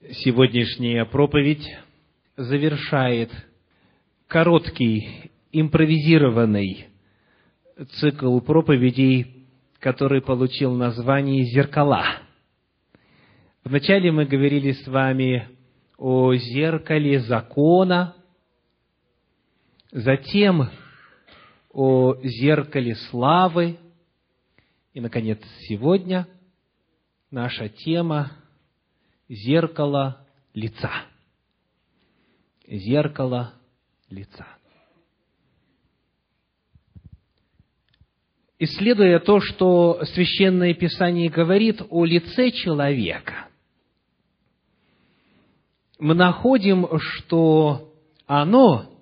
Сегодняшняя проповедь завершает короткий, импровизированный цикл проповедей, который получил название «Зеркала». Вначале мы говорили с вами о зеркале закона, затем о зеркале славы, и, наконец, сегодня наша тема зеркало лица. Зеркало лица. Исследуя то, что Священное Писание говорит о лице человека, мы находим, что оно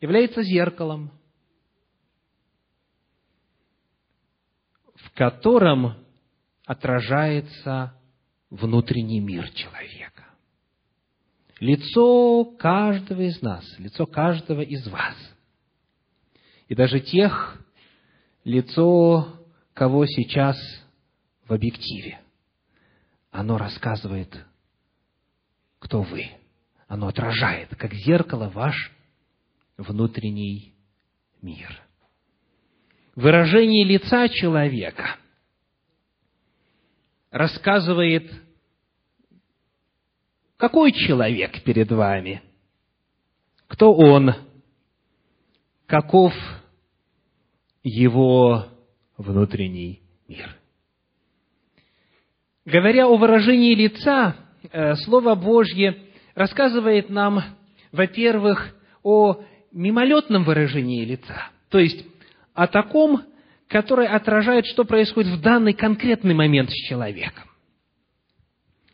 является зеркалом, в котором отражается внутренний мир человека. Лицо каждого из нас, лицо каждого из вас. И даже тех, лицо, кого сейчас в объективе. Оно рассказывает, кто вы. Оно отражает, как зеркало, ваш внутренний мир. Выражение лица человека – рассказывает, какой человек перед вами, кто он, каков его внутренний мир. Говоря о выражении лица, э, Слово Божье рассказывает нам, во-первых, о мимолетном выражении лица, то есть о таком которое отражает, что происходит в данный конкретный момент с человеком.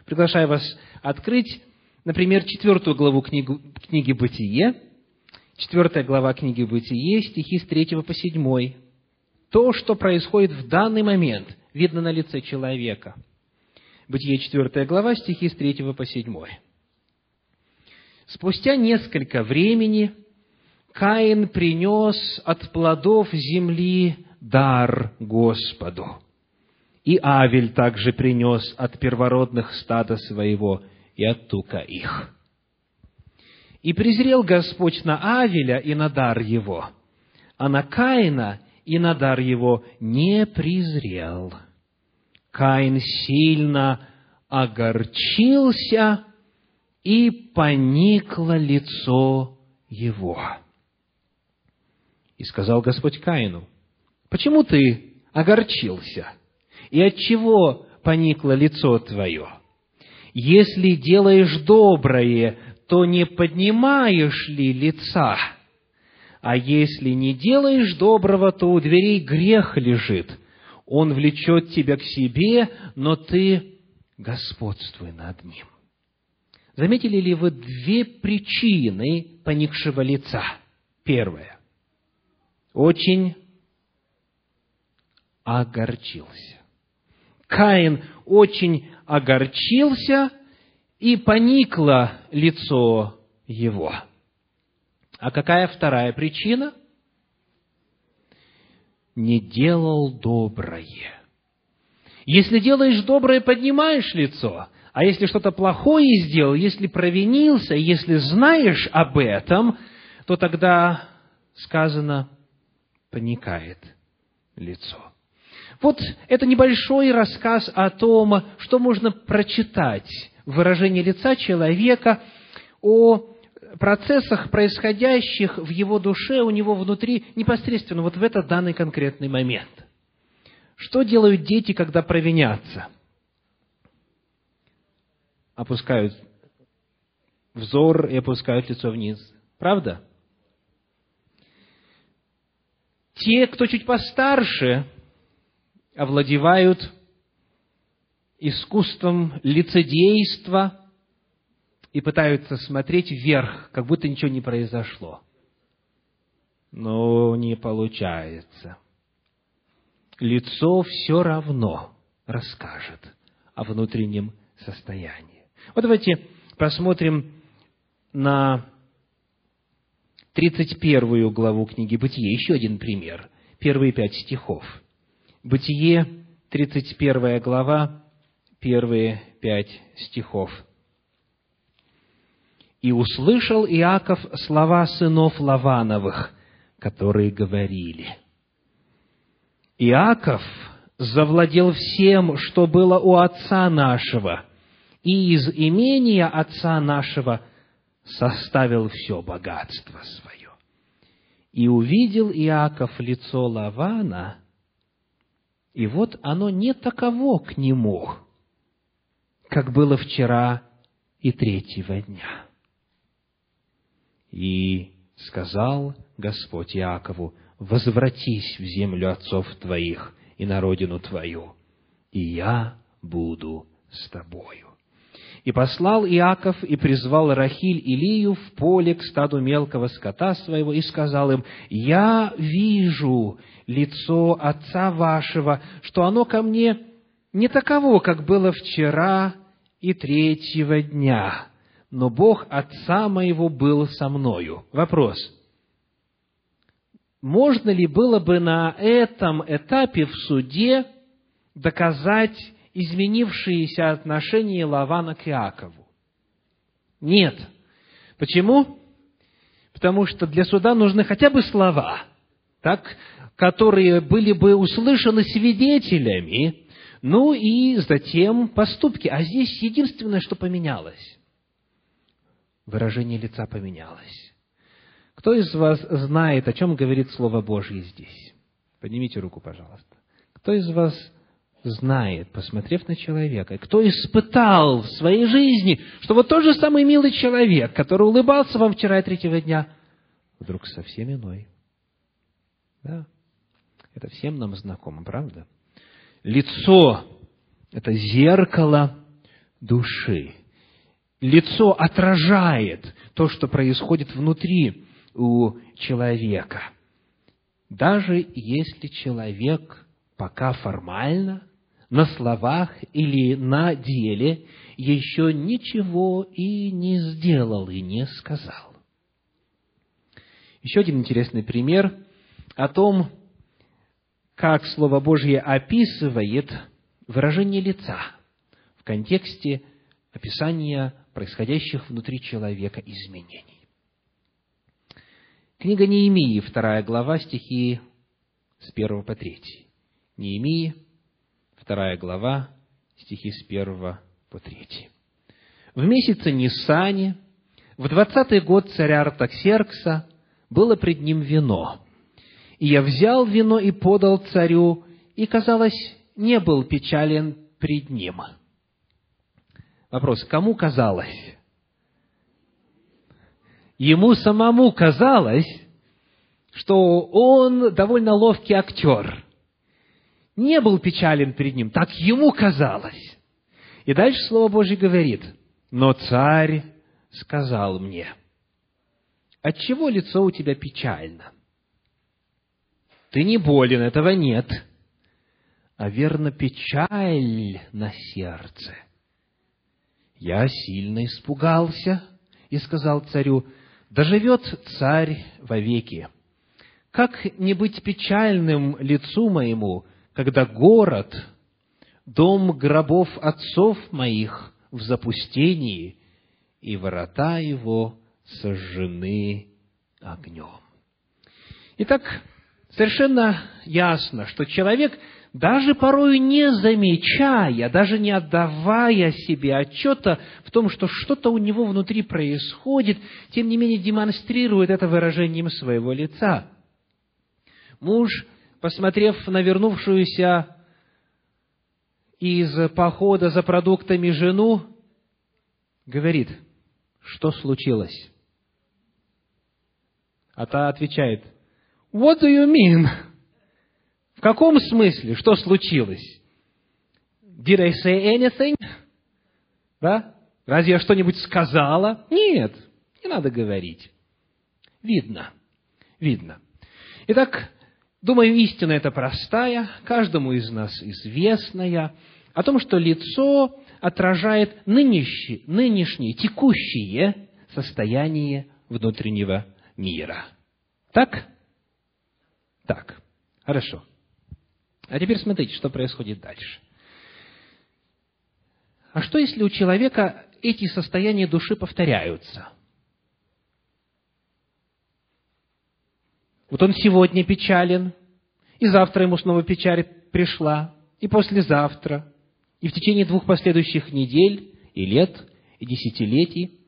Приглашаю вас открыть, например, четвертую главу книгу, книги «Бытие», четвертая глава книги «Бытие», стихи с третьего по седьмой. То, что происходит в данный момент, видно на лице человека. Бытие, четвертая глава, стихи с третьего по седьмой. Спустя несколько времени Каин принес от плодов земли дар Господу. И Авель также принес от первородных стада своего и от тука их. И презрел Господь на Авеля и на дар его, а на Каина и на дар его не презрел. Каин сильно огорчился, и поникло лицо его. И сказал Господь Каину, Почему ты огорчился? И от чего поникло лицо твое? Если делаешь доброе, то не поднимаешь ли лица? А если не делаешь доброго, то у дверей грех лежит. Он влечет тебя к себе, но ты господствуй над ним. Заметили ли вы две причины поникшего лица? Первое. Очень огорчился. Каин очень огорчился, и поникло лицо его. А какая вторая причина? Не делал доброе. Если делаешь доброе, поднимаешь лицо. А если что-то плохое сделал, если провинился, если знаешь об этом, то тогда сказано, поникает лицо. Вот это небольшой рассказ о том, что можно прочитать в выражении лица человека, о процессах, происходящих в его душе, у него внутри, непосредственно вот в этот данный конкретный момент. Что делают дети, когда провинятся? Опускают взор и опускают лицо вниз. Правда? Те, кто чуть постарше, овладевают искусством лицедейства и пытаются смотреть вверх, как будто ничего не произошло. Но не получается. Лицо все равно расскажет о внутреннем состоянии. Вот давайте посмотрим на 31 главу книги Бытия. Еще один пример. Первые пять стихов – Бытие, 31 глава, первые пять стихов. «И услышал Иаков слова сынов Лавановых, которые говорили, Иаков завладел всем, что было у отца нашего, и из имения отца нашего составил все богатство свое. И увидел Иаков лицо Лавана, и вот оно не таково к нему, как было вчера и третьего дня. И сказал Господь Иакову, возвратись в землю отцов твоих и на родину твою, и я буду с тобою. И послал Иаков и призвал Рахиль и Лию в поле к стаду мелкого скота своего и сказал им, «Я вижу лицо отца вашего, что оно ко мне не таково, как было вчера и третьего дня, но Бог отца моего был со мною». Вопрос – можно ли было бы на этом этапе в суде доказать изменившиеся отношения Лавана к Иакову? Нет. Почему? Потому что для суда нужны хотя бы слова, так, которые были бы услышаны свидетелями, ну и затем поступки. А здесь единственное, что поменялось. Выражение лица поменялось. Кто из вас знает, о чем говорит Слово Божье здесь? Поднимите руку, пожалуйста. Кто из вас знает, посмотрев на человека, кто испытал в своей жизни, что вот тот же самый милый человек, который улыбался вам вчера и третьего дня, вдруг совсем иной. Да? Это всем нам знакомо, правда? Лицо – это зеркало души. Лицо отражает то, что происходит внутри у человека. Даже если человек пока формально, на словах или на деле еще ничего и не сделал, и не сказал. Еще один интересный пример о том, как Слово Божье описывает выражение лица в контексте описания происходящих внутри человека изменений. Книга Неемии, вторая глава, стихи с первого по третий. Неемии, вторая глава, стихи с первого по третий. В месяце Нисане, в двадцатый год царя Артаксеркса, было пред ним вино. И я взял вино и подал царю, и, казалось, не был печален пред ним. Вопрос, кому казалось? ему самому казалось, что он довольно ловкий актер. Не был печален перед ним, так ему казалось. И дальше Слово Божье говорит, но царь сказал мне, отчего лицо у тебя печально? Ты не болен, этого нет, а верно печаль на сердце. Я сильно испугался и сказал царю, да живет царь вовеки. Как не быть печальным лицу моему, когда город, дом гробов отцов моих в запустении, и ворота его сожжены огнем. Итак, совершенно ясно, что человек даже порой не замечая, даже не отдавая себе отчета в том, что что-то у него внутри происходит, тем не менее демонстрирует это выражением своего лица. Муж, посмотрев на вернувшуюся из похода за продуктами жену, говорит, что случилось? А та отвечает, What do you mean? В каком смысле? Что случилось? Did I say anything? Да? Разве я что-нибудь сказала? Нет, не надо говорить. Видно, видно. Итак, думаю, истина эта простая, каждому из нас известная, о том, что лицо отражает нынешнее, нынешнее текущее состояние внутреннего мира. Так? Так. Хорошо. А теперь смотрите, что происходит дальше. а что если у человека эти состояния души повторяются? Вот он сегодня печален, и завтра ему снова печаль пришла, и послезавтра, и в течение двух последующих недель, и лет, и десятилетий.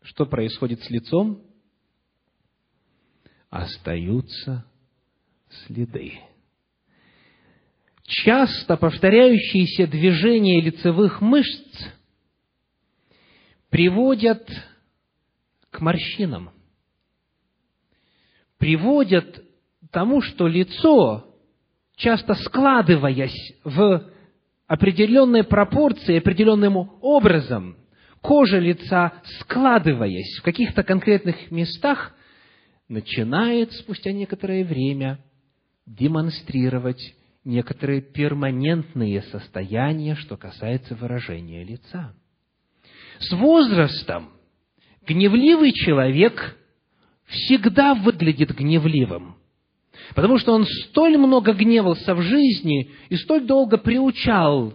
Что происходит с лицом? Остаются следы. Часто повторяющиеся движения лицевых мышц приводят к морщинам, приводят к тому, что лицо, часто складываясь в определенные пропорции, определенным образом, кожа лица, складываясь в каких-то конкретных местах, начинает спустя некоторое время демонстрировать некоторые перманентные состояния, что касается выражения лица. С возрастом гневливый человек всегда выглядит гневливым, потому что он столь много гневался в жизни и столь долго приучал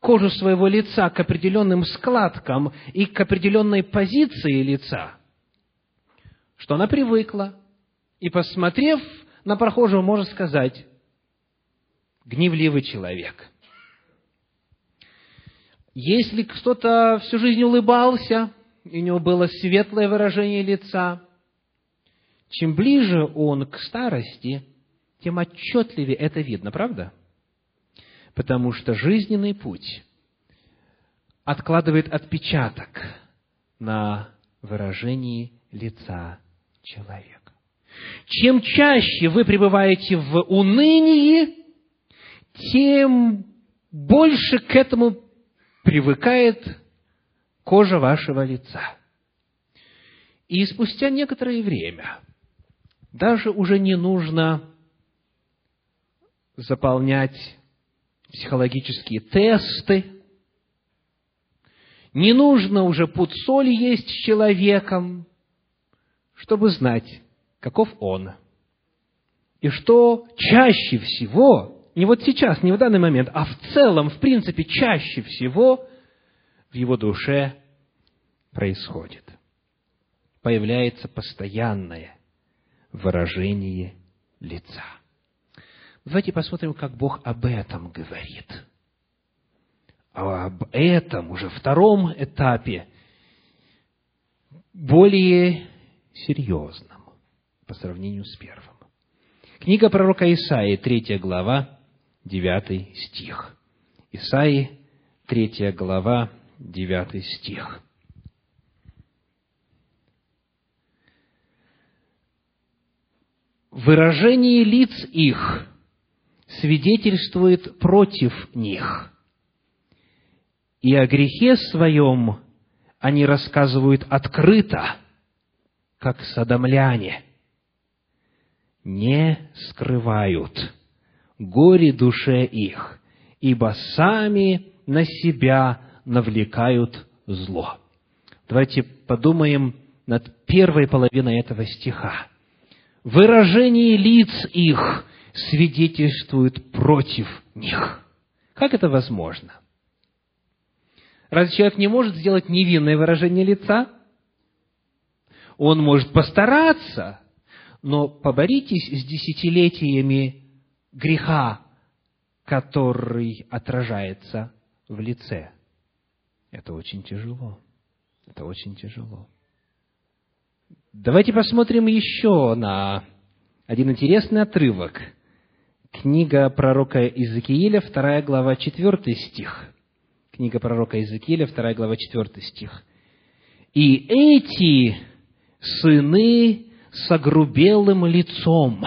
кожу своего лица к определенным складкам и к определенной позиции лица, что она привыкла, и, посмотрев на прохожего, может сказать, гневливый человек. Если кто-то всю жизнь улыбался, и у него было светлое выражение лица, чем ближе он к старости, тем отчетливее это видно, правда? Потому что жизненный путь откладывает отпечаток на выражении лица человека. Чем чаще вы пребываете в унынии, тем больше к этому привыкает кожа вашего лица. И спустя некоторое время даже уже не нужно заполнять психологические тесты, не нужно уже пуд соли есть с человеком, чтобы знать, каков он. И что чаще всего не вот сейчас, не в данный момент, а в целом, в принципе, чаще всего в его душе происходит. Появляется постоянное выражение лица. Давайте посмотрим, как Бог об этом говорит. А об этом уже втором этапе, более серьезном по сравнению с первым. Книга пророка Исаии, третья глава, девятый стих. Исаии, третья глава, девятый стих. Выражение лиц их свидетельствует против них, и о грехе своем они рассказывают открыто, как садомляне, не скрывают – горе душе их, ибо сами на себя навлекают зло. Давайте подумаем над первой половиной этого стиха. Выражение лиц их свидетельствует против них. Как это возможно? Разве человек не может сделать невинное выражение лица? Он может постараться, но поборитесь с десятилетиями греха, который отражается в лице. Это очень тяжело. Это очень тяжело. Давайте посмотрим еще на один интересный отрывок. Книга пророка Иезекииля, вторая глава, четвертый стих. Книга пророка Иезекииля, вторая глава, четвертый стих. «И эти сыны с огрубелым лицом,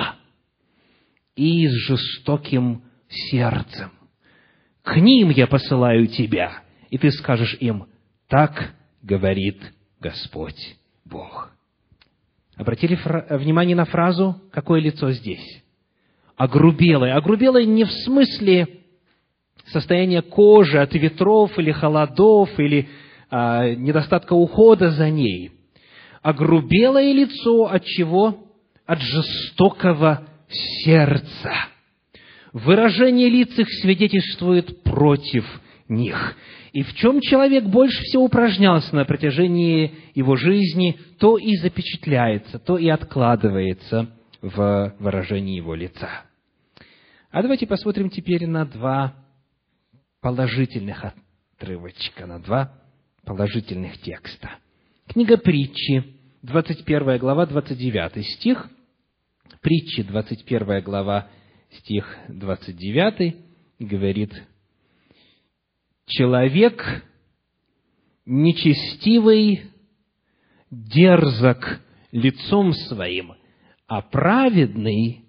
и с жестоким сердцем. К ним я посылаю тебя, и ты скажешь им, так говорит Господь Бог. Обратили внимание на фразу, какое лицо здесь? Огрубелое. Огрубелое не в смысле состояния кожи от ветров или холодов, или а, недостатка ухода за ней. Огрубелое лицо от чего? От жестокого сердца. Выражение лиц их свидетельствует против них. И в чем человек больше всего упражнялся на протяжении его жизни, то и запечатляется, то и откладывается в выражении его лица. А давайте посмотрим теперь на два положительных отрывочка, на два положительных текста. Книга притчи, 21 глава, 29 стих. Притчи, 21 глава, стих 29, говорит человек нечестивый, дерзок лицом своим, а праведный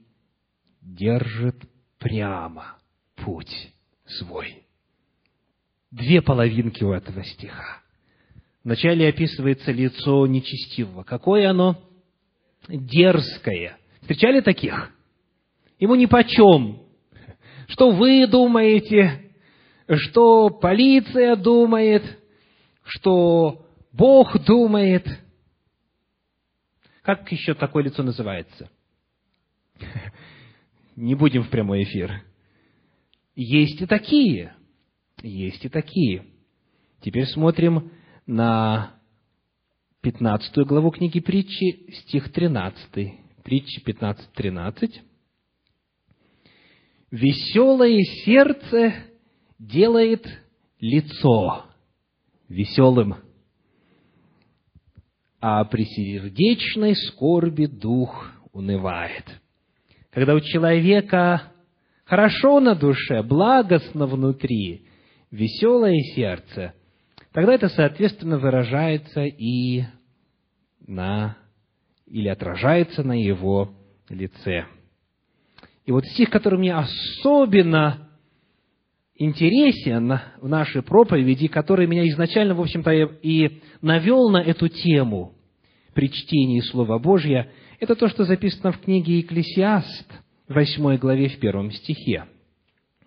держит прямо путь свой. Две половинки у этого стиха. Вначале описывается лицо нечестивого. Какое оно? Дерзкое. Встречали таких? Ему нипочем. Что вы думаете? Что полиция думает, что Бог думает. Как еще такое лицо называется? Не будем в прямой эфир. Есть и такие. Есть и такие. Теперь смотрим на 15 главу книги притчи, стих 13. Притчи 15, 13. «Веселое сердце делает лицо веселым, а при сердечной скорби дух унывает. Когда у человека хорошо на душе, благостно внутри, веселое сердце, тогда это, соответственно, выражается и на, или отражается на его лице. И вот стих, который мне особенно интересен в нашей проповеди, который меня изначально, в общем-то, и навел на эту тему при чтении Слова Божьего, это то, что записано в книге Екклесиаст, 8 главе, в первом стихе.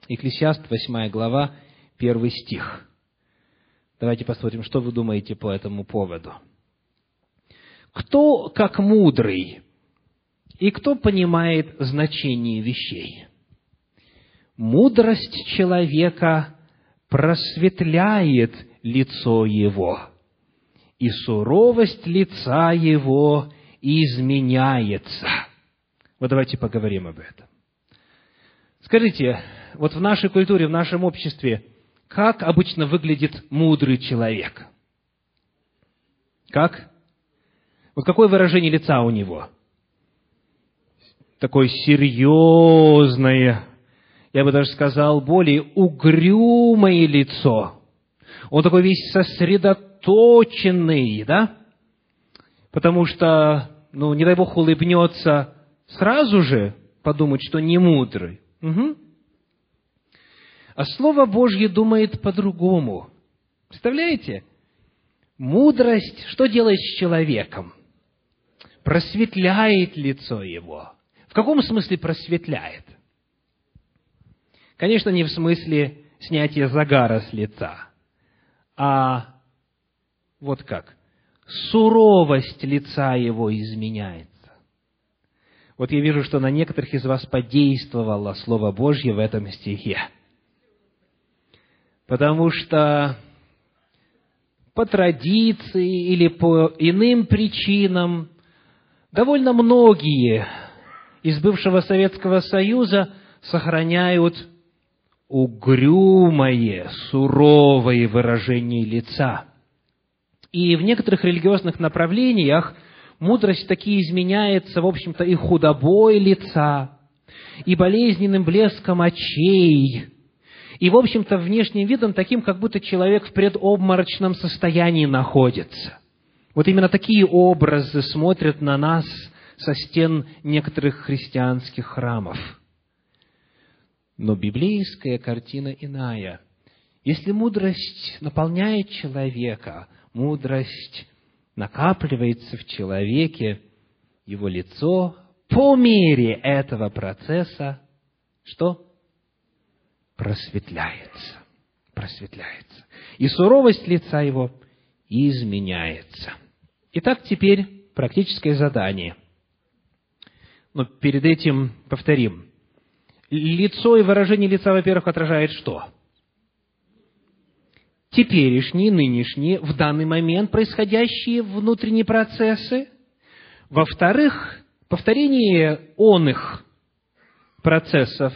Екклесиаст, 8 глава, первый стих. Давайте посмотрим, что вы думаете по этому поводу. Кто как мудрый, и кто понимает значение вещей? Мудрость человека просветляет лицо его, и суровость лица его изменяется. Вот давайте поговорим об этом. Скажите, вот в нашей культуре, в нашем обществе, как обычно выглядит мудрый человек? Как? Вот какое выражение лица у него? Такое серьезное, я бы даже сказал, более угрюмое лицо. Он такой весь сосредоточенный, да? Потому что, ну, не дай Бог, улыбнется сразу же, подумать, что не мудрый. Угу. А Слово Божье думает по-другому. Представляете? Мудрость что делает с человеком? Просветляет лицо его. В каком смысле просветляет? – Конечно, не в смысле снятия загара с лица, а вот как. Суровость лица его изменяется. Вот я вижу, что на некоторых из вас подействовало Слово Божье в этом стихе. Потому что по традиции или по иным причинам довольно многие из бывшего Советского Союза сохраняют угрюмое, суровое выражение лица. И в некоторых религиозных направлениях мудрость таки изменяется, в общем-то, и худобой лица, и болезненным блеском очей, и, в общем-то, внешним видом таким, как будто человек в предобморочном состоянии находится. Вот именно такие образы смотрят на нас со стен некоторых христианских храмов – но библейская картина иная. Если мудрость наполняет человека, мудрость накапливается в человеке, его лицо по мере этого процесса, что? Просветляется. Просветляется. И суровость лица его изменяется. Итак, теперь практическое задание. Но перед этим повторим лицо и выражение лица, во-первых, отражает что? теперешние, нынешние, в данный момент происходящие внутренние процессы. Во-вторых, повторение он их процессов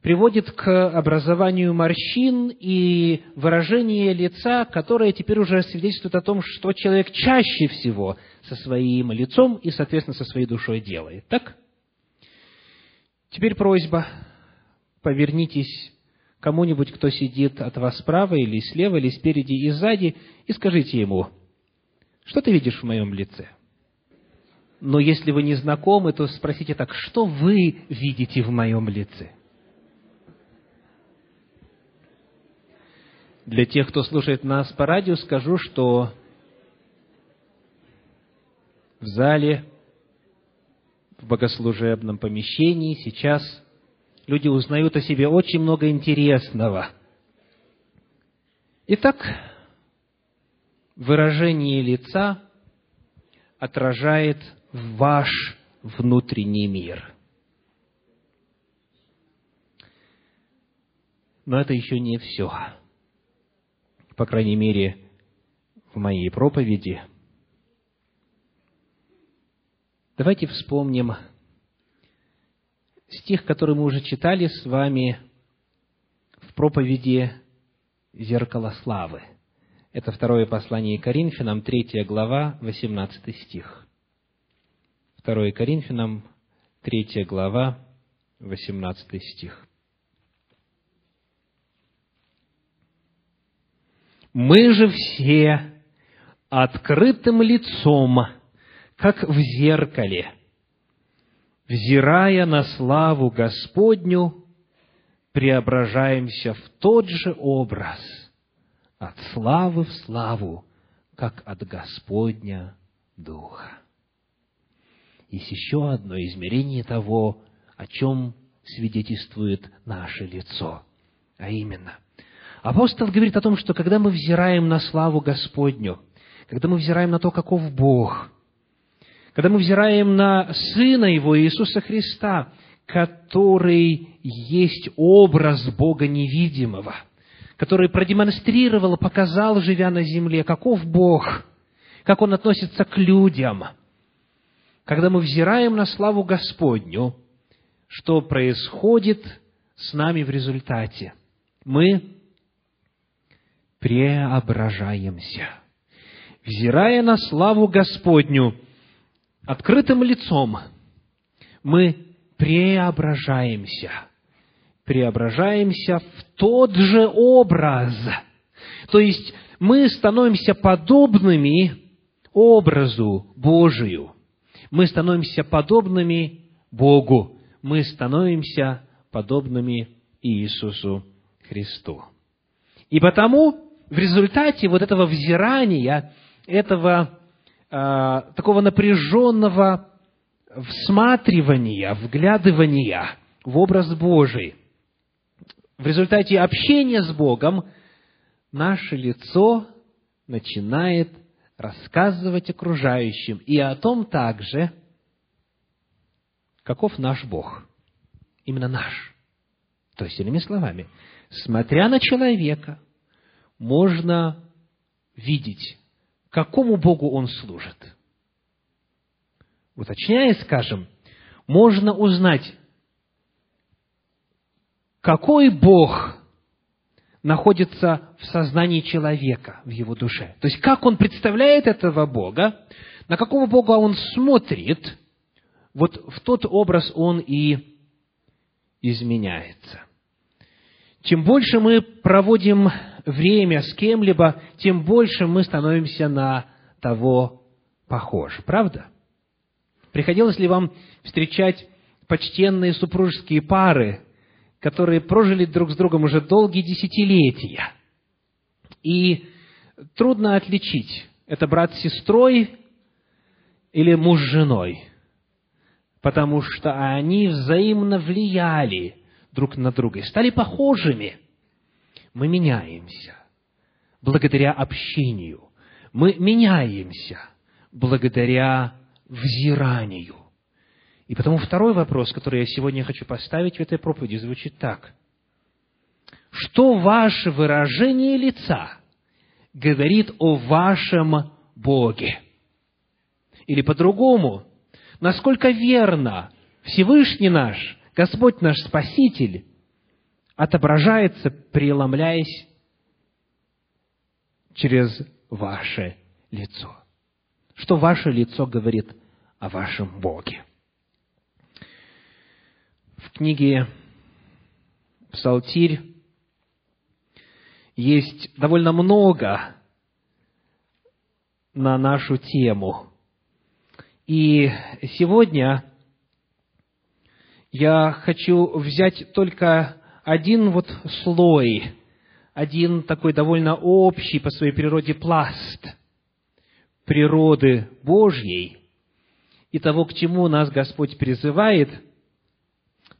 приводит к образованию морщин и выражение лица, которое теперь уже свидетельствует о том, что человек чаще всего со своим лицом и, соответственно, со своей душой делает. Так? Теперь просьба, повернитесь кому-нибудь, кто сидит от вас справа или слева, или спереди и сзади, и скажите ему, что ты видишь в моем лице? Но если вы не знакомы, то спросите так, что вы видите в моем лице? Для тех, кто слушает нас по радио, скажу, что в зале, в богослужебном помещении сейчас люди узнают о себе очень много интересного. Итак, выражение лица отражает ваш внутренний мир. Но это еще не все. По крайней мере, в моей проповеди. Давайте вспомним стих, который мы уже читали с вами в проповеди «Зеркало славы». Это второе послание Коринфянам, третья глава, 18 стих. Второе Коринфянам, третья глава, 18 стих. «Мы же все открытым лицом, как в зеркале, взирая на славу Господню, преображаемся в тот же образ, от славы в славу, как от Господня Духа. Есть еще одно измерение того, о чем свидетельствует наше лицо, а именно, апостол говорит о том, что когда мы взираем на славу Господню, когда мы взираем на то, каков Бог – когда мы взираем на Сына Его, Иисуса Христа, который есть образ Бога невидимого, который продемонстрировал, показал, живя на земле, каков Бог, как Он относится к людям. Когда мы взираем на славу Господню, что происходит с нами в результате? Мы преображаемся. Взирая на славу Господню – открытым лицом мы преображаемся. Преображаемся в тот же образ. То есть мы становимся подобными образу Божию. Мы становимся подобными Богу. Мы становимся подобными Иисусу Христу. И потому в результате вот этого взирания, этого э, такого напряженного всматривания, вглядывания в образ Божий. В результате общения с Богом наше лицо начинает рассказывать окружающим и о том также, каков наш Бог. Именно наш. То есть, иными словами, смотря на человека, можно видеть какому Богу он служит. Уточняя, скажем, можно узнать, какой Бог находится в сознании человека, в его душе. То есть, как он представляет этого Бога, на какого Бога он смотрит, вот в тот образ он и изменяется. Чем больше мы проводим время с кем-либо, тем больше мы становимся на того похожи. Правда? Приходилось ли вам встречать почтенные супружеские пары, которые прожили друг с другом уже долгие десятилетия? И трудно отличить, это брат с сестрой или муж с женой, потому что они взаимно влияли друг на друга и стали похожими – мы меняемся благодаря общению. Мы меняемся благодаря взиранию. И потому второй вопрос, который я сегодня хочу поставить в этой проповеди, звучит так. Что ваше выражение лица говорит о вашем Боге. Или по-другому, насколько верно Всевышний наш, Господь наш Спаситель, отображается, преломляясь через ваше лицо. Что ваше лицо говорит о вашем Боге. В книге Псалтирь есть довольно много на нашу тему. И сегодня я хочу взять только один вот слой, один такой довольно общий по своей природе пласт природы Божьей и того, к чему нас Господь призывает,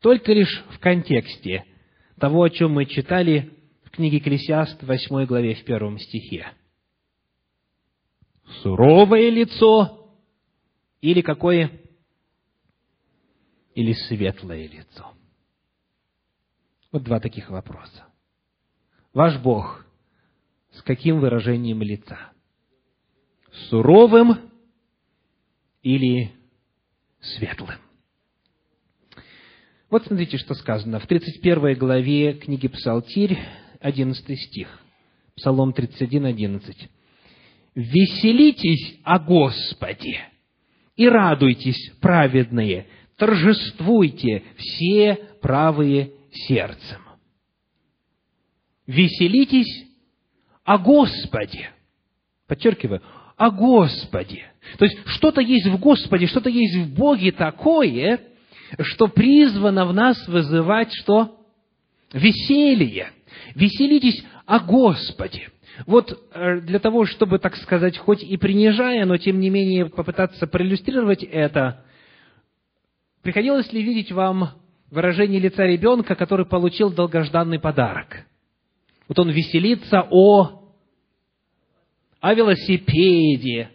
только лишь в контексте того, о чем мы читали в книге Екклесиаст, 8 главе, в первом стихе. Суровое лицо или какое? Или светлое лицо? Вот два таких вопроса. Ваш Бог с каким выражением лица? Суровым или светлым? Вот смотрите, что сказано в 31 главе книги Псалтирь, 11 стих. Псалом 31, 11. «Веселитесь о Господе и радуйтесь, праведные, торжествуйте все правые сердцем. Веселитесь о Господе. Подчеркиваю, о Господе. То есть, что-то есть в Господе, что-то есть в Боге такое, что призвано в нас вызывать что? Веселье. Веселитесь о Господе. Вот э, для того, чтобы, так сказать, хоть и принижая, но тем не менее попытаться проиллюстрировать это, приходилось ли видеть вам выражение лица ребенка, который получил долгожданный подарок? Вот он веселится о, о велосипеде,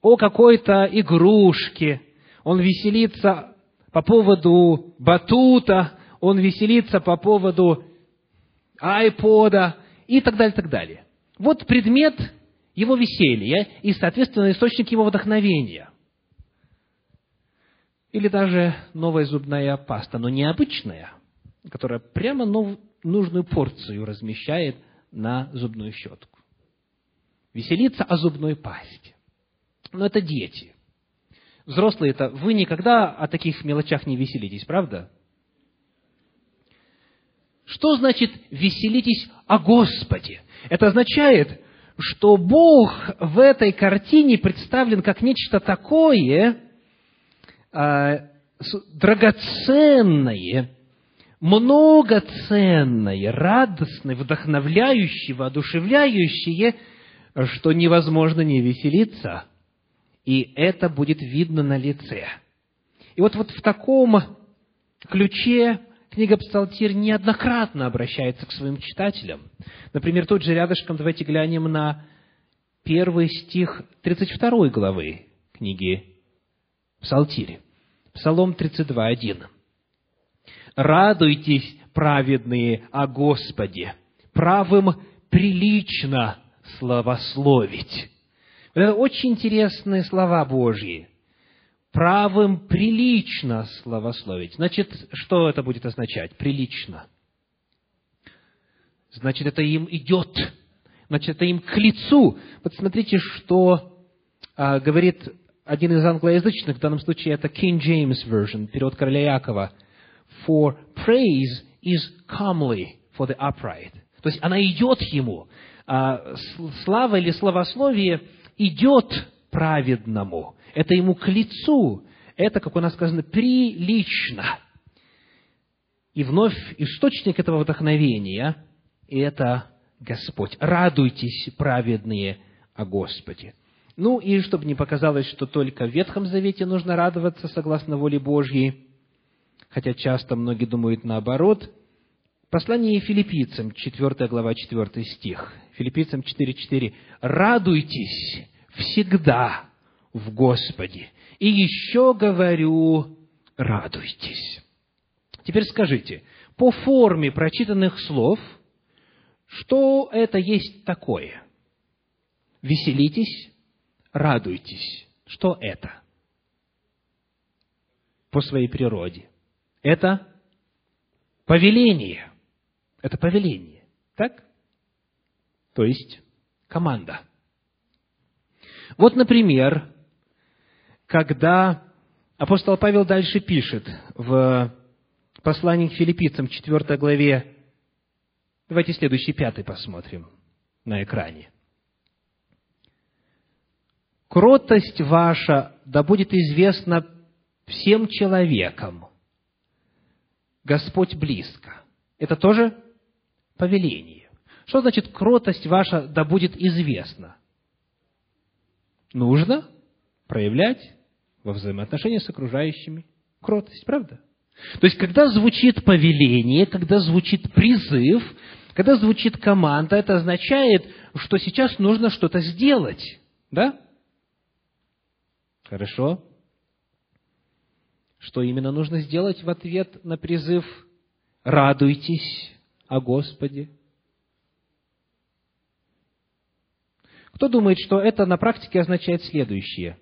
о какой-то игрушке, он веселится по поводу батута, он веселится по поводу айпода и так далее, так далее. Вот предмет его веселья и, соответственно, источник его вдохновения. Или даже новая зубная паста, но необычная, которая прямо нов, нужную порцию размещает на зубную щетку. Веселиться о зубной пасте. Но это дети. Взрослые это вы никогда о таких мелочах не веселитесь, правда? Что значит веселитесь о Господе? Это означает, что Бог в этой картине представлен как нечто такое драгоценное, многоценное, радостное, вдохновляющее, воодушевляющее, что невозможно не веселиться – и это будет видно на лице. И вот, вот в таком ключе книга Псалтирь неоднократно обращается к своим читателям. Например, тут же рядышком давайте глянем на первый стих 32 главы книги Псалтирь. Псалом 32, 1. «Радуйтесь, праведные, о Господе, правым прилично славословить, это очень интересные слова Божьи. Правым прилично славословить. Значит, что это будет означать? Прилично. Значит, это им идет. Значит, это им к лицу. Вот смотрите, что а, говорит один из англоязычных, в данном случае это King James Version, перевод короля Якова. For praise is comely for the upright. То есть она идет ему. А, слава или славословие идет праведному. Это ему к лицу. Это, как у нас сказано, прилично. И вновь источник этого вдохновения – это Господь. Радуйтесь, праведные, о Господе. Ну и чтобы не показалось, что только в Ветхом Завете нужно радоваться согласно воле Божьей, хотя часто многие думают наоборот, послание филиппийцам, 4 глава, 4 стих, филиппийцам 4.4, «Радуйтесь всегда в Господе. И еще говорю, радуйтесь. Теперь скажите, по форме прочитанных слов, что это есть такое? веселитесь, радуйтесь. Что это? По своей природе. Это повеление. Это повеление. Так? То есть команда. Вот, например, когда апостол Павел дальше пишет в послании к филиппийцам, 4 главе, давайте следующий, пятый посмотрим на экране. «Кротость ваша да будет известна всем человекам. Господь близко». Это тоже повеление. Что значит кротость ваша да будет известна? Нужно проявлять во взаимоотношениях с окружающими кротость, правда? То есть, когда звучит повеление, когда звучит призыв, когда звучит команда, это означает, что сейчас нужно что-то сделать. Да? Хорошо. Что именно нужно сделать в ответ на призыв «Радуйтесь о Господе»? Кто думает, что это на практике означает следующее?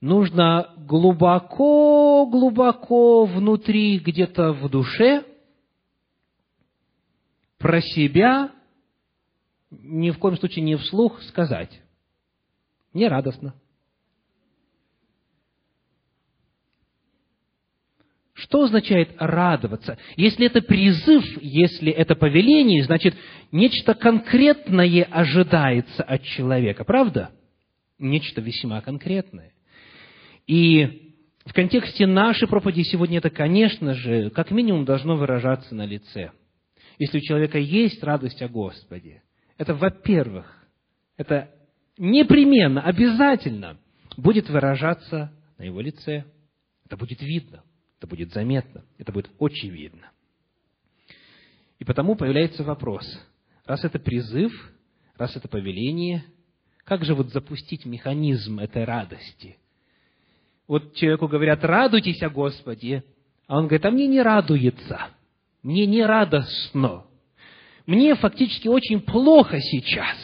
Нужно глубоко-глубоко внутри, где-то в душе, про себя, ни в коем случае не вслух сказать. Не радостно. Что означает радоваться? Если это призыв, если это повеление, значит, нечто конкретное ожидается от человека, правда? Нечто весьма конкретное. И в контексте нашей проповеди сегодня это, конечно же, как минимум должно выражаться на лице. Если у человека есть радость о Господе, это, во-первых, это непременно, обязательно будет выражаться на его лице. Это будет видно. Это будет заметно, это будет очень видно. И потому появляется вопрос, раз это призыв, раз это повеление, как же вот запустить механизм этой радости? Вот человеку говорят, радуйтесь о Господе, а он говорит, а мне не радуется, мне не радостно, мне фактически очень плохо сейчас.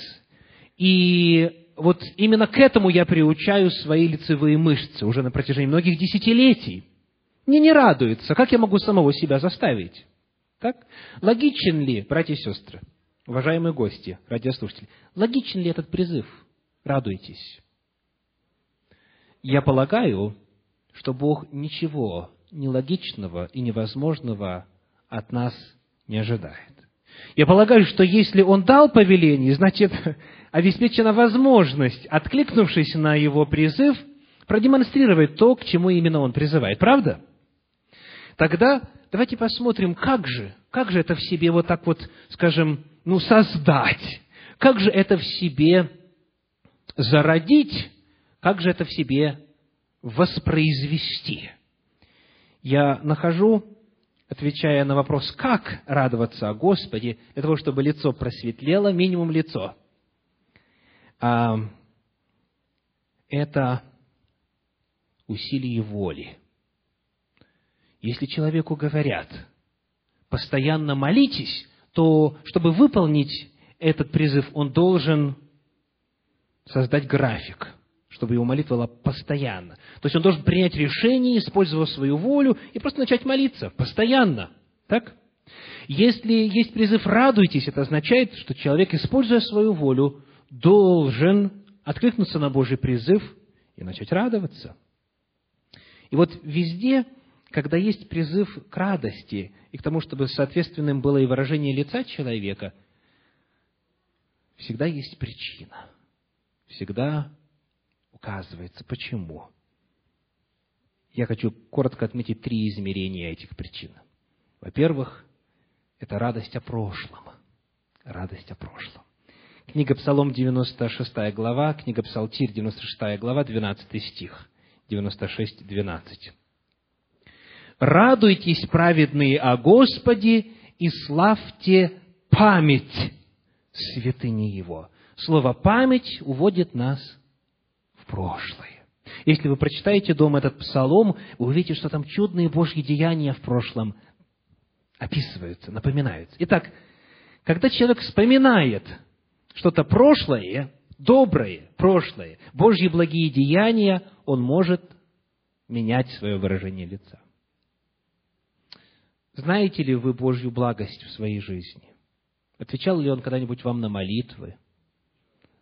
И вот именно к этому я приучаю свои лицевые мышцы уже на протяжении многих десятилетий – мне не радуется. Как я могу самого себя заставить? Так? Логичен ли, братья и сестры, уважаемые гости, радиослушатели, логичен ли этот призыв? Радуйтесь. Я полагаю, что Бог ничего нелогичного и невозможного от нас не ожидает. Я полагаю, что если Он дал повеление, значит, обеспечена возможность, откликнувшись на Его призыв, продемонстрировать то, к чему именно Он призывает. Правда? Тогда давайте посмотрим, как же, как же это в себе вот так вот, скажем, ну, создать, как же это в себе зародить, как же это в себе воспроизвести. Я нахожу, отвечая на вопрос, как радоваться о Господе, для того, чтобы лицо просветлело, минимум лицо. А, это усилие воли. Если человеку говорят, постоянно молитесь, то, чтобы выполнить этот призыв, он должен создать график, чтобы его молитва была постоянно. То есть он должен принять решение, использовав свою волю, и просто начать молиться постоянно. Так? Если есть призыв «радуйтесь», это означает, что человек, используя свою волю, должен откликнуться на Божий призыв и начать радоваться. И вот везде когда есть призыв к радости и к тому, чтобы соответственным было и выражение лица человека, всегда есть причина. Всегда указывается, почему. Я хочу коротко отметить три измерения этих причин. Во-первых, это радость о прошлом. Радость о прошлом. Книга Псалом, 96 глава, книга Псалтирь, 96 глава, 12 стих, 96, 12. Радуйтесь, праведные, о Господе, и славьте память святыни Его. Слово «память» уводит нас в прошлое. Если вы прочитаете дома этот псалом, вы увидите, что там чудные Божьи деяния в прошлом описываются, напоминаются. Итак, когда человек вспоминает что-то прошлое, доброе, прошлое, Божьи благие деяния, он может менять свое выражение лица. Знаете ли вы Божью благость в своей жизни? Отвечал ли Он когда-нибудь вам на молитвы?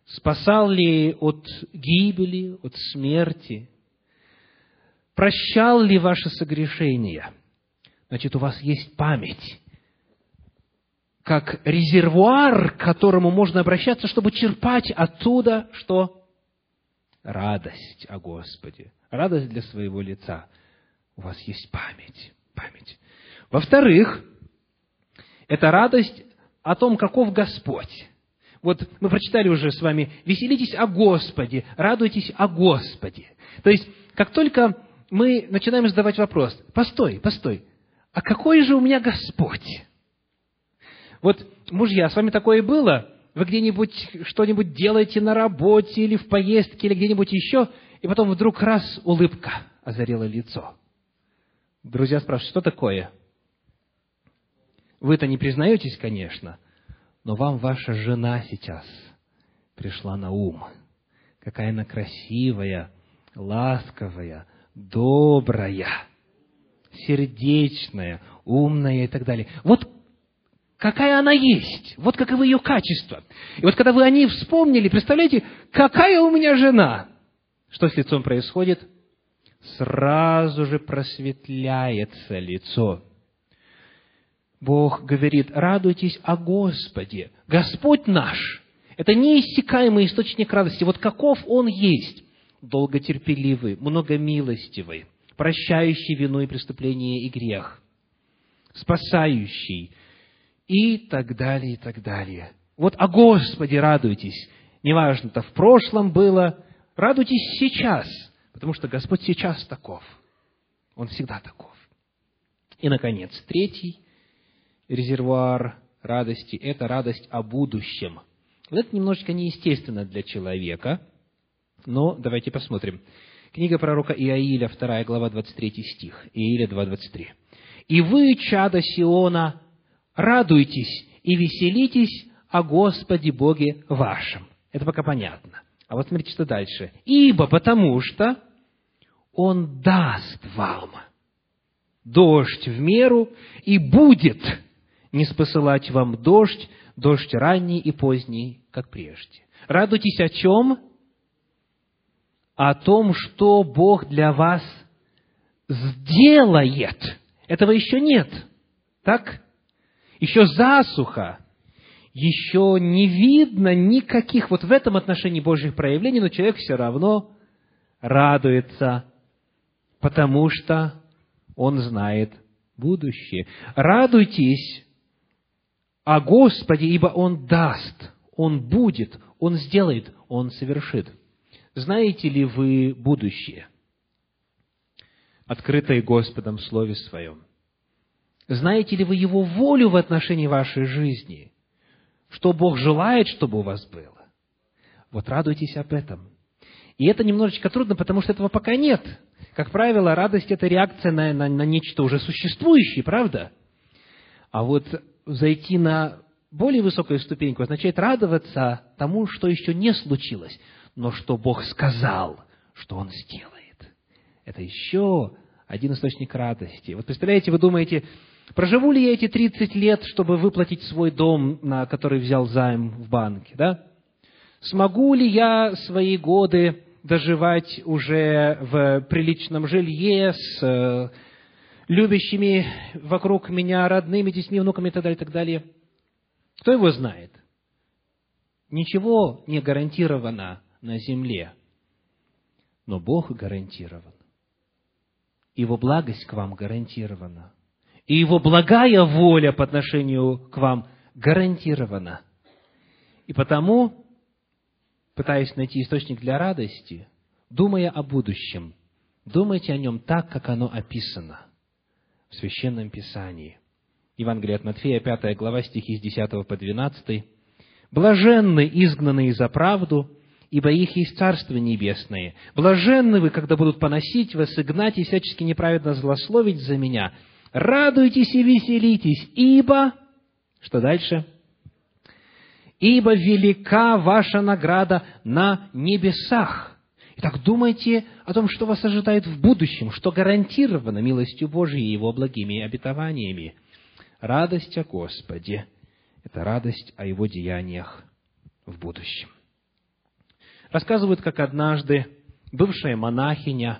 Спасал ли от гибели, от смерти? Прощал ли ваши согрешения? Значит, у вас есть память, как резервуар, к которому можно обращаться, чтобы черпать оттуда, что? Радость о Господе, радость для своего лица. У вас есть память, память. Во-вторых, это радость о том, каков Господь. Вот мы прочитали уже с вами, веселитесь о Господе, радуйтесь о Господе. То есть, как только мы начинаем задавать вопрос, постой, постой, а какой же у меня Господь? Вот, мужья, с вами такое было? Вы где-нибудь что-нибудь делаете на работе или в поездке, или где-нибудь еще, и потом вдруг раз улыбка озарила лицо. Друзья спрашивают, что такое? Вы-то не признаетесь, конечно, но вам ваша жена сейчас пришла на ум. Какая она красивая, ласковая, добрая, сердечная, умная и так далее. Вот какая она есть, вот каковы ее качества. И вот когда вы о ней вспомнили, представляете, какая у меня жена, что с лицом происходит? Сразу же просветляется лицо. Бог говорит, радуйтесь о Господе. Господь наш – это неиссякаемый источник радости. Вот каков Он есть. Долготерпеливый, многомилостивый, прощающий вину и преступление и грех, спасающий и так далее, и так далее. Вот о Господе радуйтесь. Неважно, это в прошлом было, радуйтесь сейчас, потому что Господь сейчас таков. Он всегда таков. И, наконец, третий резервуар радости – это радость о будущем. Вот это немножечко неестественно для человека, но давайте посмотрим. Книга пророка Иаиля, 2 глава, 23 стих, Иаиля 2, 23. «И вы, чада Сиона, радуйтесь и веселитесь о Господе Боге вашем». Это пока понятно. А вот смотрите, что дальше. «Ибо потому что Он даст вам дождь в меру, и будет не спосылать вам дождь, дождь ранний и поздний, как прежде. Радуйтесь о чем? О том, что Бог для вас сделает. Этого еще нет. Так? Еще засуха. Еще не видно никаких вот в этом отношении Божьих проявлений, но человек все равно радуется, потому что он знает будущее. Радуйтесь о Господе, ибо Он даст, Он будет, Он сделает, Он совершит. Знаете ли вы будущее, открытое Господом в Слове Своем? Знаете ли вы Его волю в отношении вашей жизни? Что Бог желает, чтобы у вас было? Вот радуйтесь об этом. И это немножечко трудно, потому что этого пока нет. Как правило, радость – это реакция на, на, на нечто уже существующее, правда? А вот зайти на более высокую ступеньку означает радоваться тому, что еще не случилось, но что Бог сказал, что Он сделает. Это еще один источник радости. Вот представляете, вы думаете, проживу ли я эти 30 лет, чтобы выплатить свой дом, на который взял займ в банке, да? Смогу ли я свои годы доживать уже в приличном жилье с э, любящими вокруг меня, родными, детьми, внуками и так далее, и так далее. Кто его знает? Ничего не гарантировано на земле, но Бог гарантирован. Его благость к вам гарантирована. И Его благая воля по отношению к вам гарантирована. И потому, пытаясь найти источник для радости, думая о будущем, думайте о нем так, как оно описано – в Священном Писании. Евангелие от Матфея, 5 глава, стихи с 10 по 12. «Блаженны изгнанные за правду, ибо их есть Царство Небесное. Блаженны вы, когда будут поносить вас и гнать и всячески неправедно злословить за меня. Радуйтесь и веселитесь, ибо...» Что дальше? ибо велика ваша награда на небесах. Итак, думайте о том, что вас ожидает в будущем, что гарантировано милостью Божией и Его благими обетованиями. Радость о Господе – это радость о Его деяниях в будущем. Рассказывают, как однажды бывшая монахиня,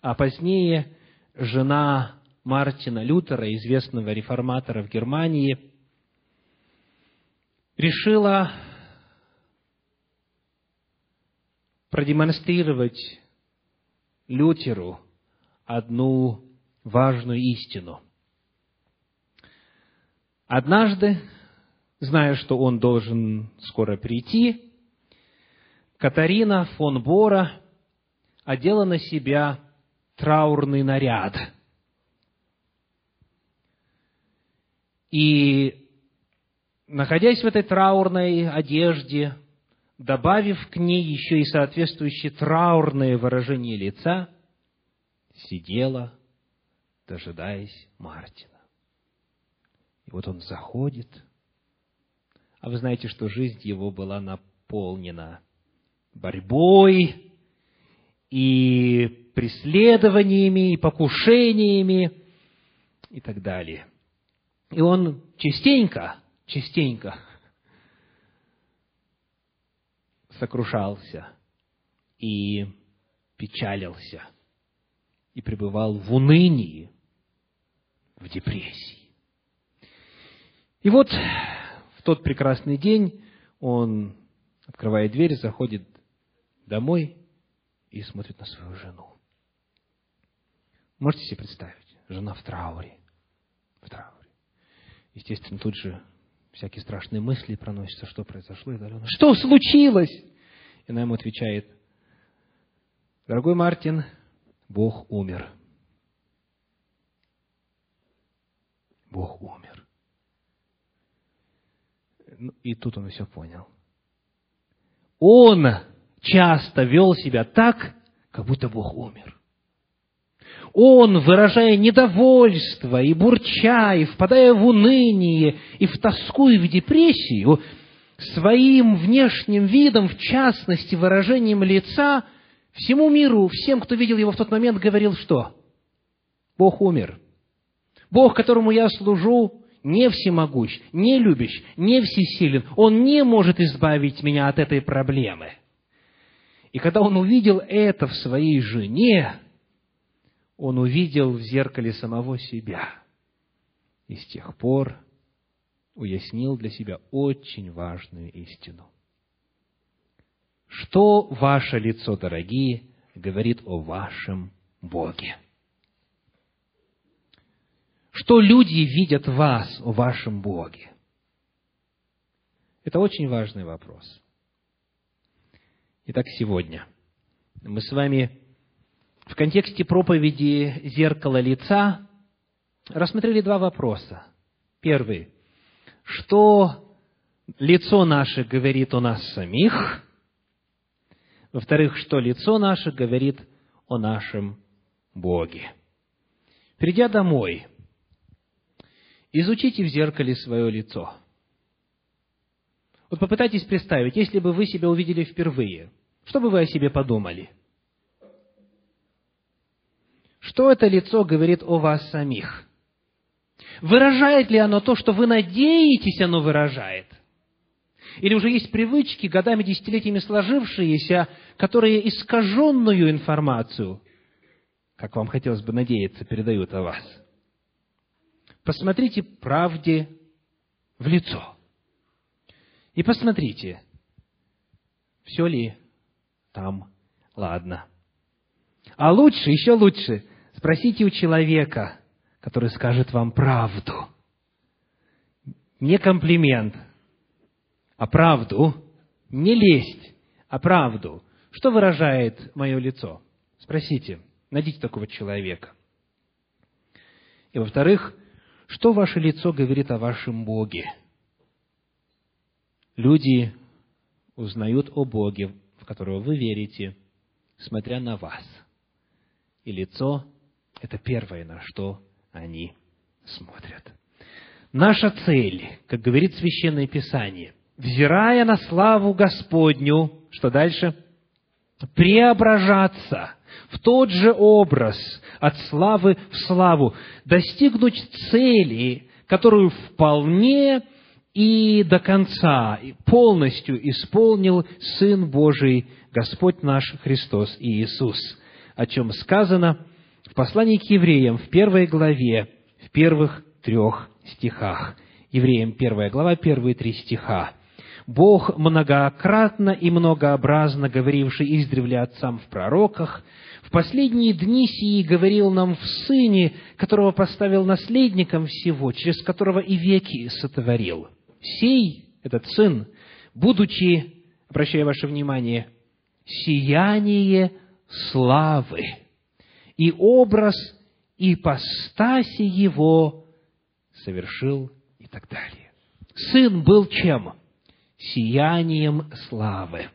а позднее жена Мартина Лютера, известного реформатора в Германии, решила продемонстрировать Лютеру одну важную истину. Однажды, зная, что он должен скоро прийти, Катарина фон Бора одела на себя траурный наряд. И, находясь в этой траурной одежде, добавив к ней еще и соответствующее траурное выражение лица, сидела, дожидаясь Мартина. И вот он заходит, а вы знаете, что жизнь его была наполнена борьбой и преследованиями, и покушениями и так далее. И он частенько, частенько сокрушался и печалился, и пребывал в унынии, в депрессии. И вот в тот прекрасный день он открывает дверь, заходит домой и смотрит на свою жену. Можете себе представить? Жена в трауре. В трауре. Естественно, тут же всякие страшные мысли проносятся, что произошло и далее. Что случилось? И она ему отвечает, дорогой Мартин, Бог умер. Бог умер. Ну, и тут он все понял. Он часто вел себя так, как будто Бог умер. Он, выражая недовольство и бурча, и впадая в уныние, и в тоску, и в депрессию, своим внешним видом, в частности, выражением лица, всему миру, всем, кто видел его в тот момент, говорил, что Бог умер. Бог, которому я служу, не всемогущ, не любящ, не всесилен. Он не может избавить меня от этой проблемы. И когда он увидел это в своей жене, он увидел в зеркале самого себя. И с тех пор уяснил для себя очень важную истину. Что ваше лицо, дорогие, говорит о вашем Боге? Что люди видят вас, о вашем Боге? Это очень важный вопрос. Итак, сегодня мы с вами в контексте проповеди «Зеркало лица» рассмотрели два вопроса. Первый. Что лицо наше говорит о нас самих? Во-вторых, что лицо наше говорит о нашем Боге? Придя домой, изучите в зеркале свое лицо. Вот попытайтесь представить, если бы вы себя увидели впервые, что бы вы о себе подумали – что это лицо говорит о вас самих? Выражает ли оно то, что вы надеетесь, оно выражает? Или уже есть привычки, годами, десятилетиями сложившиеся, которые искаженную информацию, как вам хотелось бы надеяться, передают о вас? Посмотрите правде в лицо. И посмотрите, все ли там ладно. А лучше, еще лучше, Спросите у человека, который скажет вам правду. Не комплимент, а правду. Не лесть, а правду. Что выражает мое лицо? Спросите, найдите такого человека. И во-вторых, что ваше лицо говорит о вашем Боге? Люди узнают о Боге, в которого вы верите, смотря на вас. И лицо это первое, на что они смотрят. Наша цель, как говорит Священное Писание, взирая на славу Господню, что дальше? Преображаться в тот же образ, от славы в славу, достигнуть цели, которую вполне и до конца полностью исполнил Сын Божий, Господь наш Христос и Иисус, о чем сказано в послании к евреям в первой главе, в первых трех стихах. Евреям первая глава, первые три стиха. Бог многократно и многообразно говоривший издревле отцам в пророках, в последние дни сии говорил нам в Сыне, которого поставил наследником всего, через которого и веки сотворил. Сей, этот Сын, будучи, обращаю ваше внимание, сияние славы и образ ипостаси Его совершил и так далее. Сын был чем? Сиянием славы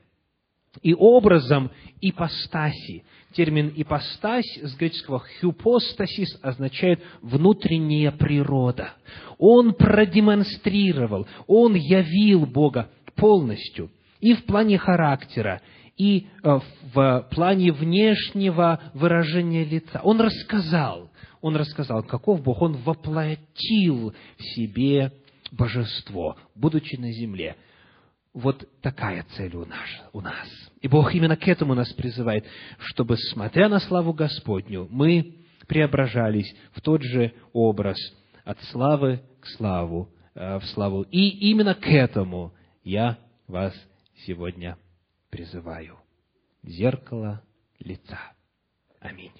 и образом ипостаси. Термин «ипостась» с греческого «хюпостасис» означает «внутренняя природа». Он продемонстрировал, он явил Бога полностью и в плане характера, и э, в плане внешнего выражения лица. Он рассказал, он рассказал, каков Бог, он воплотил в себе божество, будучи на земле – вот такая цель у нас, у нас. И Бог именно к этому нас призывает, чтобы, смотря на славу Господню, мы преображались в тот же образ от славы к славу, э, в славу. И именно к этому я вас сегодня призываю. Зеркало лица. Аминь.